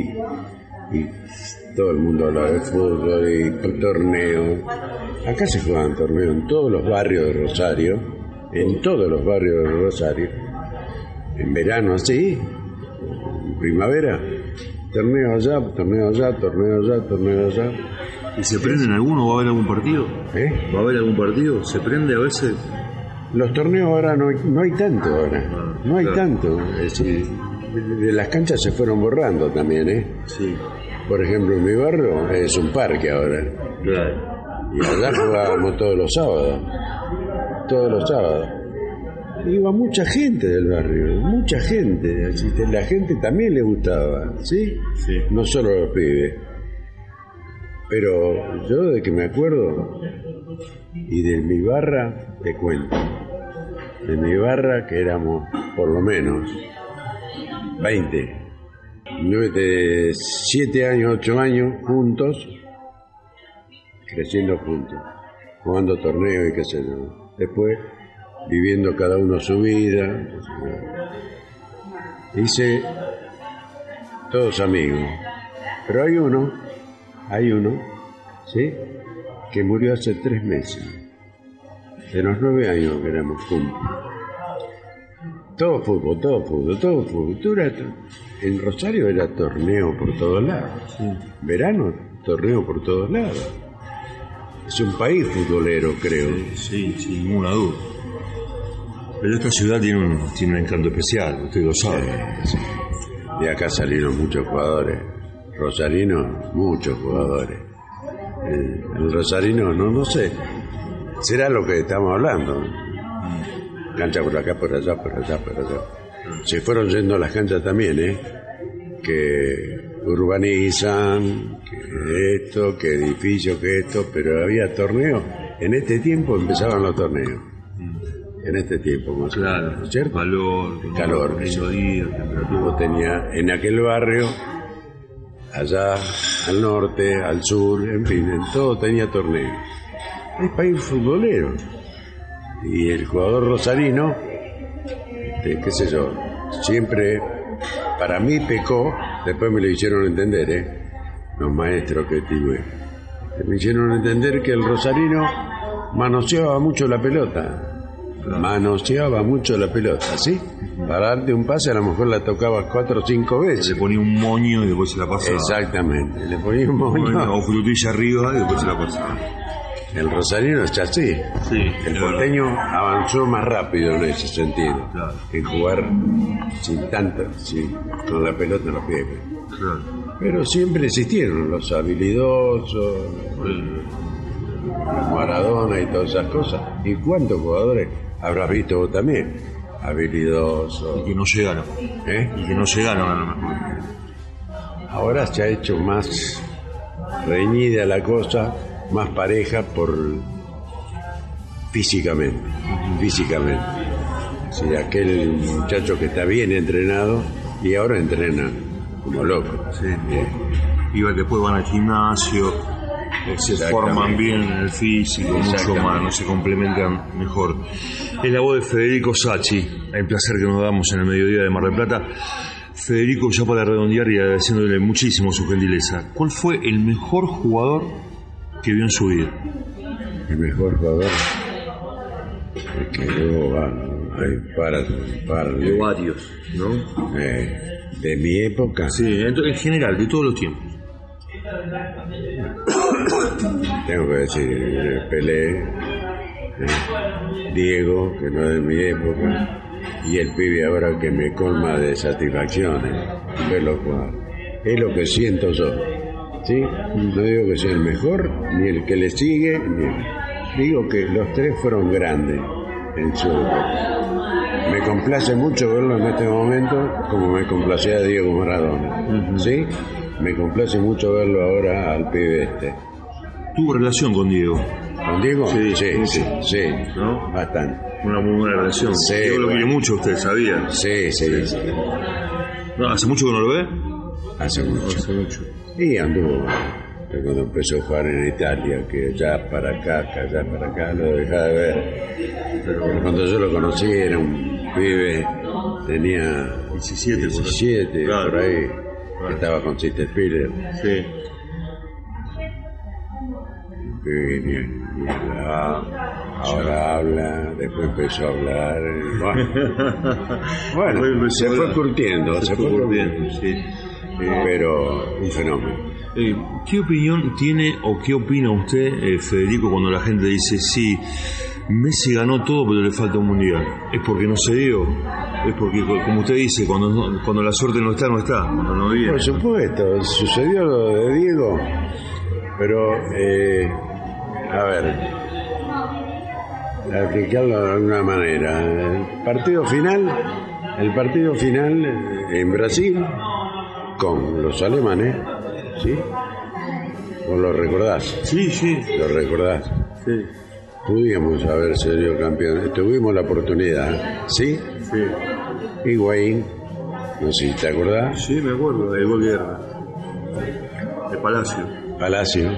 Y todo el mundo habla de fútbol y torneos. Acá se juegan torneos en todos los barrios de Rosario, en todos los barrios de Rosario. En verano así, primavera, torneo allá, torneo allá, torneo allá, torneo allá. ¿Y se prenden alguno? ¿Va a haber algún partido? ¿Eh? ¿Va a haber algún partido? ¿Se prende a veces? Los torneos ahora no hay, no hay tanto ahora, no hay claro. tanto. Es decir, de las canchas se fueron borrando también, ¿eh? Sí, Por ejemplo, en mi barrio es un parque ahora. claro. Y allá jugábamos todos los sábados. Todos los sábados. Iba mucha gente del barrio, mucha gente. La gente también le gustaba, ¿sí? Sí. No solo los pibes. Pero yo de que me acuerdo, y de mi barra, te cuento. De mi barra, que éramos por lo menos 20, nueve- de 7 años, 8 años, juntos, creciendo juntos, jugando torneos y qué sé yo. Después, viviendo cada uno su vida. Hice todos amigos. Pero hay uno, hay uno, ¿sí? Que murió hace tres meses. De los nueve años que éramos juntos. Todo fútbol, todo fútbol, todo fútbol. En Rosario era torneo por todos lados. Verano, torneo por todos lados. Es un país futbolero, creo. Sí, sin ninguna duda. Pero esta ciudad tiene un, tiene un encanto especial, usted lo sabe. De acá salieron muchos jugadores. Rosarinos, muchos jugadores. El Rosarino, no, no sé. Será lo que estamos hablando. Cancha por acá, por allá, por allá, por allá. Se fueron yendo las canchas también, ¿eh? Que urbanizan, que esto, que edificio, que esto, pero había torneos. En este tiempo empezaban los torneos. En este tiempo, más Claro, menos, ¿cierto? Calor, Calor, lindo día, temperatura. Tenía en aquel barrio, allá al norte, al sur, en fin, en todo tenía torneo. Es país futbolero. Y el jugador rosarino, este, qué sé yo, siempre para mí pecó, después me lo hicieron entender, ¿eh? los maestros que tuve. Me hicieron entender que el rosarino manoseaba mucho la pelota. Manoseaba mucho la pelota, ¿sí? Para darte un pase a lo mejor la tocaba cuatro o cinco veces. Le ponía un moño y después se la pasaba. Exactamente, le ponía un moño. O frutilla arriba y después se la pasaba. El rosarino es así. Sí, El porteño avanzó más rápido en ese sentido. Claro. En jugar sin tanto, sí, con la pelota en los pies. Claro. Pero siempre existieron los habilidosos, los Maradona y todas esas cosas. ¿Y cuántos jugadores habrás visto también? Habilidosos. Y que no llegaron. ¿eh? Y que no llegaron a lo mejor. Ahora se ha hecho más reñida la cosa, más pareja por físicamente, físicamente. Si aquel muchacho que está bien entrenado y ahora entrena como loco. Sí. Iba después van al gimnasio, eh, *laughs* se forman bien en el físico, mucho más, no se complementan mejor. Es la voz de Federico Sachi, el placer que nos damos en el mediodía de Mar del Plata. Federico, ya para redondear y agradeciéndole muchísimo su gentileza, ¿cuál fue el mejor jugador que vio en su vida? El mejor jugador que quedó, ah, hay para, para de, varios, ¿no? eh, de mi época. Sí, en general, de todos los tiempos. *coughs* Tengo que decir, eh, Pelé, eh, Diego, que no es de mi época, y el pibe ahora que me colma de satisfacciones, verlo jugar. Es lo que siento yo. ¿Sí? No digo que sea el mejor, ni el que le sigue, digo que los tres fueron grandes en su. Me complace mucho verlo en este momento como me complacía Diego Maradona. ¿Sí? Me complace mucho verlo ahora al pibe este. Tuvo relación con Diego, ¿Con Diego? Sí, sí, sí, ¿no? bastante. una muy buena relación. Sí, Diego lo bueno. quiere mucho, usted sabía. Sí, sí, sí. No, ¿Hace mucho que no lo ve? Hace mucho. Hace mucho. Y anduvo cuando empezó a jugar en Italia, que allá para acá, que allá para acá, lo dejaba de ver. Pero cuando yo lo conocí era un pibe, tenía 17, por ahí. 17, Claro. por ahí, Estaba con Sister Spiller. Sí. ni hablaba, ahora habla, después empezó a hablar. eh, Bueno, *laughs* bueno, se fue curtiendo, se, fue curtiendo, sí. Eh, pero un fenómeno. Eh, ¿Qué opinión tiene o qué opina usted, eh, Federico, cuando la gente dice, sí, Messi ganó todo pero le falta un mundial? ¿Es porque no se dio? ¿Es porque, co- como usted dice, cuando, cuando la suerte no está, no está? Cuando no viene. Por supuesto, sucedió lo de Diego, pero, eh, a ver, a explicarlo de alguna manera. El partido final, el partido final en Brasil, con los alemanes, ¿sí? ¿Vos lo recordás? Sí, sí. ¿Lo recordás? Sí, Pudimos haber sido campeones, tuvimos la oportunidad, ¿sí? sí. Higuaín, no sé si te acordás, Sí, me acuerdo, de gol guerra. De Palacio. Palacio,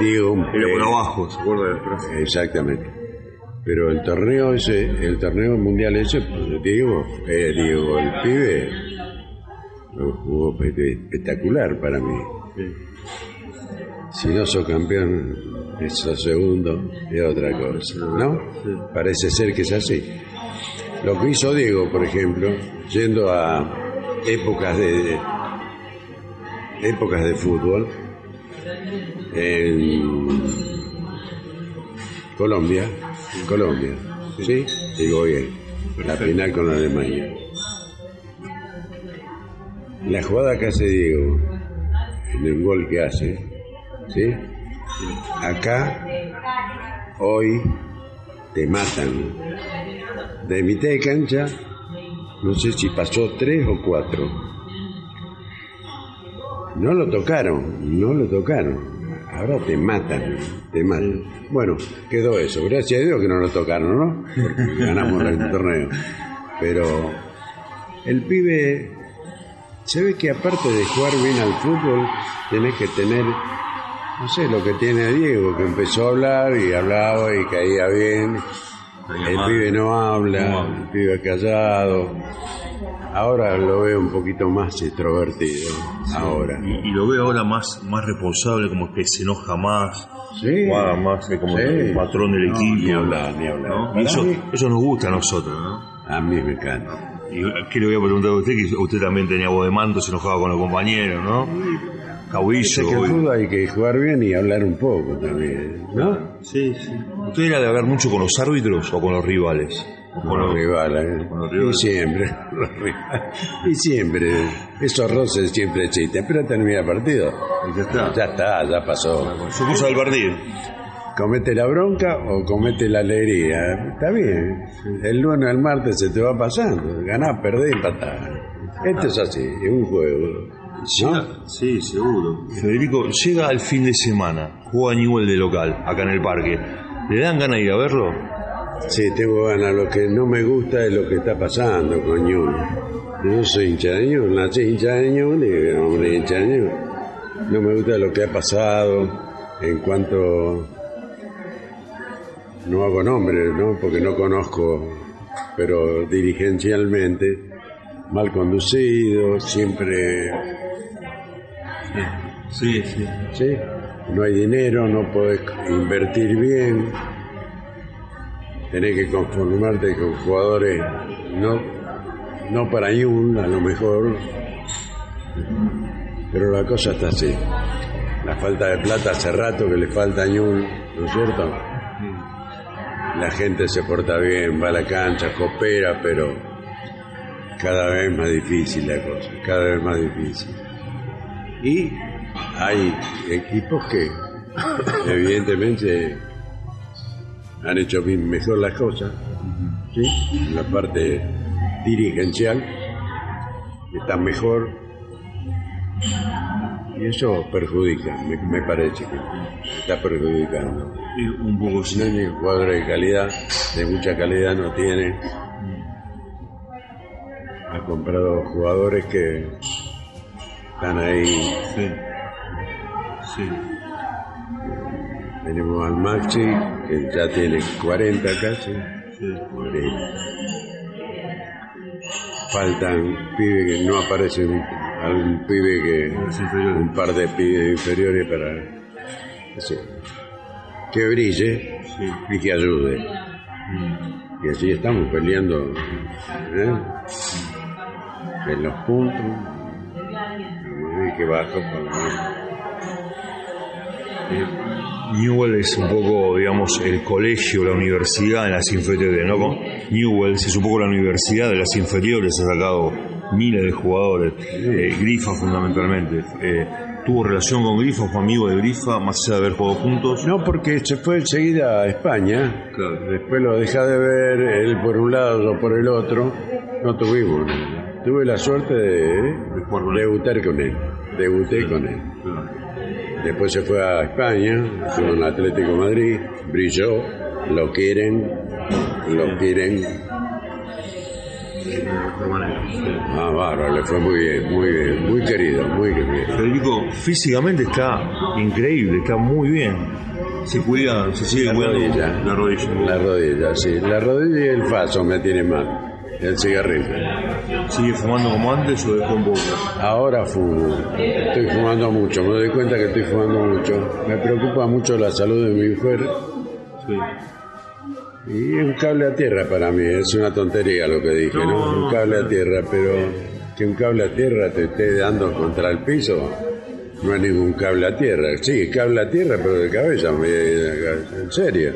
Diego, Era por eh, abajo, ¿se acuerda de la frase? Exactamente. Pero el torneo ese, el torneo mundial ese, pues, Diego, eh, Diego, el pibe, lo jugó espe- espectacular para mí. Sí. Si no sos campeón, eso segundo es otra cosa, ¿no? Parece ser que es así. Lo que hizo Diego, por ejemplo, yendo a épocas de épocas de fútbol en Colombia, Colombia, ¿sí? Digo bien, la final con Alemania. La jugada que hace Diego, en el gol que hace, ¿sí? Acá, hoy, te matan. De mitad de cancha, no sé si pasó tres o cuatro. No lo tocaron, no lo tocaron. Ahora te matan, te matan. Bueno, quedó eso. Gracias a Dios que no lo tocaron, ¿no? Porque ganamos el torneo. Pero el pibe, se ve que aparte de jugar bien al fútbol, tenés que tener, no sé, lo que tiene Diego, que empezó a hablar y hablaba y caía bien. El mal. pibe no habla, No el pibe callado. Ahora lo veo un poquito más extrovertido. Ahora. Y, y lo veo ahora más, más responsable, como que se enoja más, Sí. más, como Sí. el patrón del No, equipo. ni hablar, ni hablar. eso, eso nos gusta a nosotros, ¿no? A mí me encanta. Y qué le voy a preguntar a usted, que usted también tenía voz de manto, se enojaba con los compañeros, ¿no? Que el fútbol hay que jugar bien y hablar un poco también, ¿no? Sí, sí. ¿Usted era de hablar mucho con los árbitros o con los rivales? O Con los rivales, ¿eh? con los Y rivales. siempre, *laughs* los rivales. Y siempre, esos roces siempre existen, pero termina el partido. Y ya está. Ya está, ya pasó. Se puso al partido. Comete la bronca o comete la alegría. Está bien. El lunes al martes se te va pasando. Ganás, perdés, empatás. Esto es así, es un juego. Sí, seguro. Federico, llega el fin de semana, juega Newell de local, acá en el parque. ¿Le dan ganas de ir a verlo? Sí, tengo ganas. Lo que no me gusta es lo que está pasando con Ñul. Yo soy hincha de Ñul, nací hincha de Ñul y hombre hincha de Ñul. No me gusta lo que ha pasado en cuanto... No hago nombres, ¿no? Porque no conozco, pero dirigencialmente, mal conducido, siempre... Sí, sí. ¿Sí? No hay dinero, no podés invertir bien, tenés que conformarte con jugadores no, no para Ñul, a lo mejor, pero la cosa está así. La falta de plata hace rato que le falta a Ñul, ¿no es cierto? La gente se porta bien, va a la cancha, coopera, pero cada vez más difícil la cosa, cada vez más difícil. Y hay equipos que *coughs* evidentemente han hecho bien- mejor las cosas, ¿sí? En la parte dirigencial están mejor y eso perjudica, me, me parece que está perjudicando. Y un poco sí. No hay jugadores de calidad, de mucha calidad no tiene. Comprado jugadores que están ahí. Sí. Sí. Tenemos al Maxi, que ya tiene 40 casi. sí. Faltan pibes que no aparecen, algún pibe que. Un par de pibes inferiores para. sí, que brille y que ayude. Y así estamos peleando ¿eh? En los puntos. Y que bajo Eh, Newell es un poco, digamos, el colegio, la universidad en las inferiores, ¿no? Newell es un poco la universidad de las inferiores, ha sacado miles de jugadores, eh, Grifa fundamentalmente. Eh, tuvo relación con Grifa, fue amigo de Grifa, más allá de haber jugado juntos. No, porque se fue enseguida a España. Claro. Después lo deja de ver, él por un lado, yo por el otro. No tuvimos. Tuve la suerte de, debutar con él. Debuté con él. Después se fue a España, estuvo en Atlético de Madrid, brilló, lo quieren, lo quieren. Ah, bárbaro, le fue muy bien, muy bien, muy querido, muy querido. Federico físicamente está increíble, está muy bien. Se cuida, se sigue La cuidando rodilla. la rodilla. La rodilla, sí. La rodilla y el faso me tiene mal. El cigarrillo. ¿Sigue fumando como antes o dejó un poco? Ahora fumo. Estoy fumando mucho. Me doy cuenta que estoy fumando mucho. Me preocupa mucho la salud de mi mujer. Sí. Y es un cable a tierra para mí. Es una tontería lo que dije, ¿no? Un cable a tierra, pero que un cable a tierra te esté dando contra el piso. No es ningún cable a tierra. Sí, cable a tierra, pero de cabeza. me- En serio.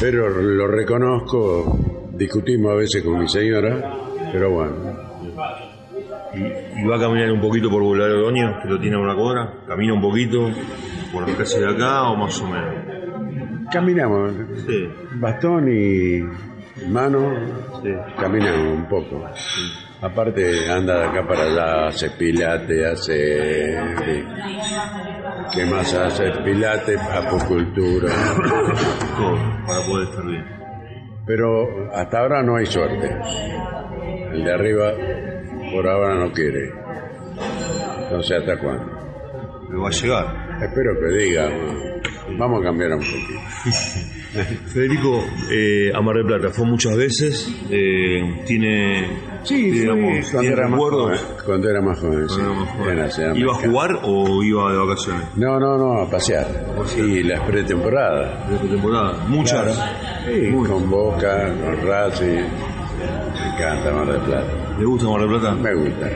Pero lo reconozco. Discutimos a veces con mi señora. Pero bueno. Y, y va a caminar un poquito por Boulevard Oroño, que lo tiene a una cuadra. Camina un poquito por la calle de acá o más o menos. Caminamos. Sí, Bastón y mano. sí. Caminamos un poco. Aparte anda de acá para allá, hace pilate, hace... ¿Qué más hace? Pilate, apocultura. *coughs* Todo, para poder estar bien. Pero hasta ahora no hay suerte. El de arriba por ahora no quiere. No sé hasta cuándo. Pero va a llegar. Espero que diga. Vamos a cambiar un poquito. *laughs* Federico, eh, a Mar del Plata fue muchas veces, eh, tiene, Sí, digamos, cuando, ¿tiene era más joven, cuando era más joven. sí. Era más joven. ¿Iba a jugar o iba de vacaciones? No, no, no, a pasear. Y las pretemporadas. De temporada. Muchas. Sí, Muy. con Boca, con Racing. Me encanta Mar del Plata. ¿Le gusta Mar del Plata? Me gusta,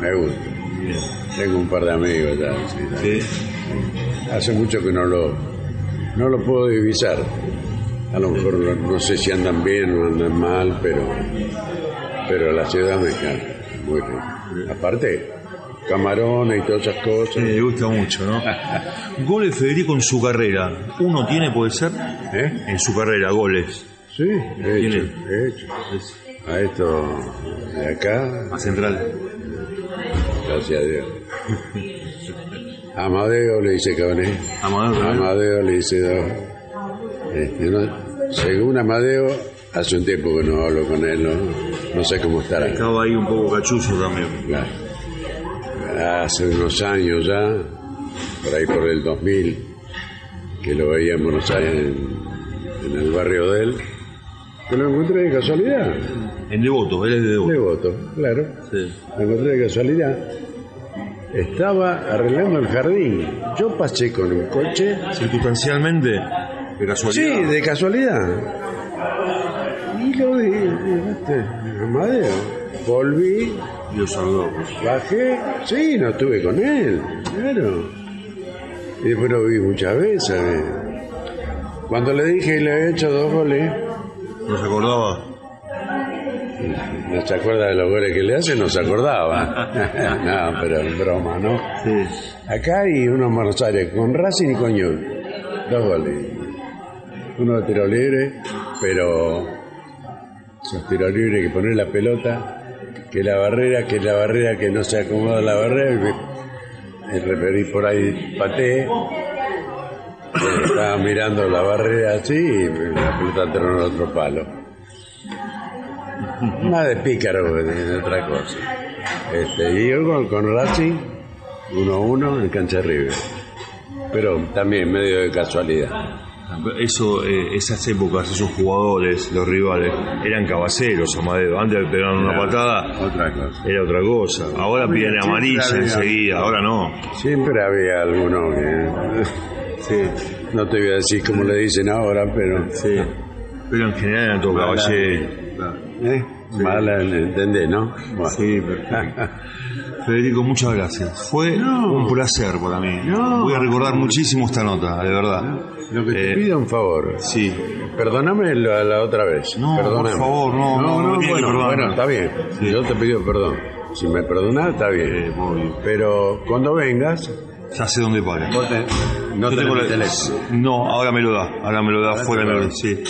me gusta. Tengo un par de amigos ya. sí, Sí. Hace mucho que no lo, no lo puedo divisar. A lo mejor no sé si andan bien o andan mal, pero, pero la ciudad me encanta. Muy rico. Aparte, camarones y todas esas cosas. Sí, le gusta mucho, ¿no? *laughs* Goles Federico en su carrera. ¿Uno tiene, puede ser? ¿Eh? En su carrera, goles. Sí, he hecho, Tiene. he hecho. A esto de acá, A Central. gracias a Dios. *laughs* Amadeo le hice cabrón. Amadeo. Amadeo le hice dos. Este, no- según Amadeo, hace un tiempo que no hablo con él, no, no sé cómo estará. Estaba ahí un poco cachuzo también. Claro. Hace unos años ya, por ahí por el 2000, que lo veía en Buenos Aires, en, en el barrio de él, que lo encontré de casualidad. En Devoto, él es de Devoto. Devoto, claro. Sí. Lo encontré de casualidad. Estaba arreglando el jardín. Yo pasé con un coche. Circunstancialmente, de casualidad. Sí, de casualidad. Y lo este, Amadeo. Volví, saludó. bajé. Sí, no estuve con él, claro. Y después lo vi muchas veces. Cuando le dije que le había hecho dos goles, ¿No se acordaba? no se acuerda de los goles que le hace, no se acordaba. *laughs* no, pero en broma, ¿no? Sí. Acá hay uno en Buenos Aires, con Racing y con Ñul. Dos goles. Uno de tiro libre, pero esos tiros libres que poner la pelota, que la barrera, que la barrera, que no se acomoda la barrera, y me- referí por ahí pateé. Estaba mirando la barrera así y la pelota entró en otro palo. Más de pícaro de otra cosa. Este, y yo con, con Racing, 1-1 en cancha River. Pero también medio de casualidad. Eso, eh, esas épocas, esos jugadores, los rivales, eran caballeros, Amadeo. Antes de pegar una patada, Otra cosa. era otra cosa. Ahora piden Siempre amarilla había- enseguida, ahora no. Siempre había alguno que... *laughs* Sí, No te voy a decir cómo le dicen ahora, pero... sí. Pero en general eran todos caballeros. ¿Eh? Mala, ¿entendés, no? Bueno. Sí, perfecto. *laughs* Federico, muchas gracias. Fue No. un placer para mí. No. Voy a recordar muchísimo esta nota, de verdad. Lo que te Eh, pido un favor. Sí. Perdóname la, la otra vez. No, Perdóname. por favor, no, no, no bueno, bueno, está bien. Sí. Yo te pido perdón. Si me perdonás, está bien. Eh, muy bien. Pero cuando vengas, Ya sé dónde para. no Yo tengo el la- teléfono. No, ahora me lo da. Ahora me lo da Ahora fuera. te me lo- da. Sí.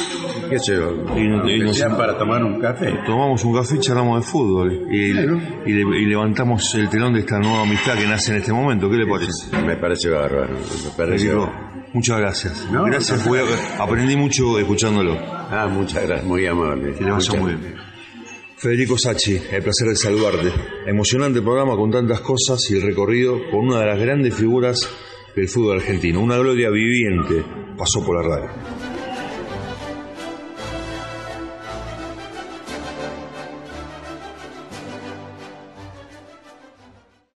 ¿Qué sé yo? Y no- y Aunque no sea sé. para tomar un café. Tomamos un café y charlamos de fútbol. Y, Claro. y le- y levantamos el telón de esta nueva amistad que nace en este momento. ¿Qué le parece? Me parece bárbaro. Me parece Federico, bárbaro. muchas gracias. No, gracias, no, fue- aprendí mucho escuchándolo. Ah, muchas gracias. Muy amable. Que le vaya Muchas muy bien. Federico Sachi, el placer de saludarte. Emocionante programa con tantas cosas y el recorrido por una de las grandes figuras del fútbol argentino. Una gloria viviente pasó por la radio.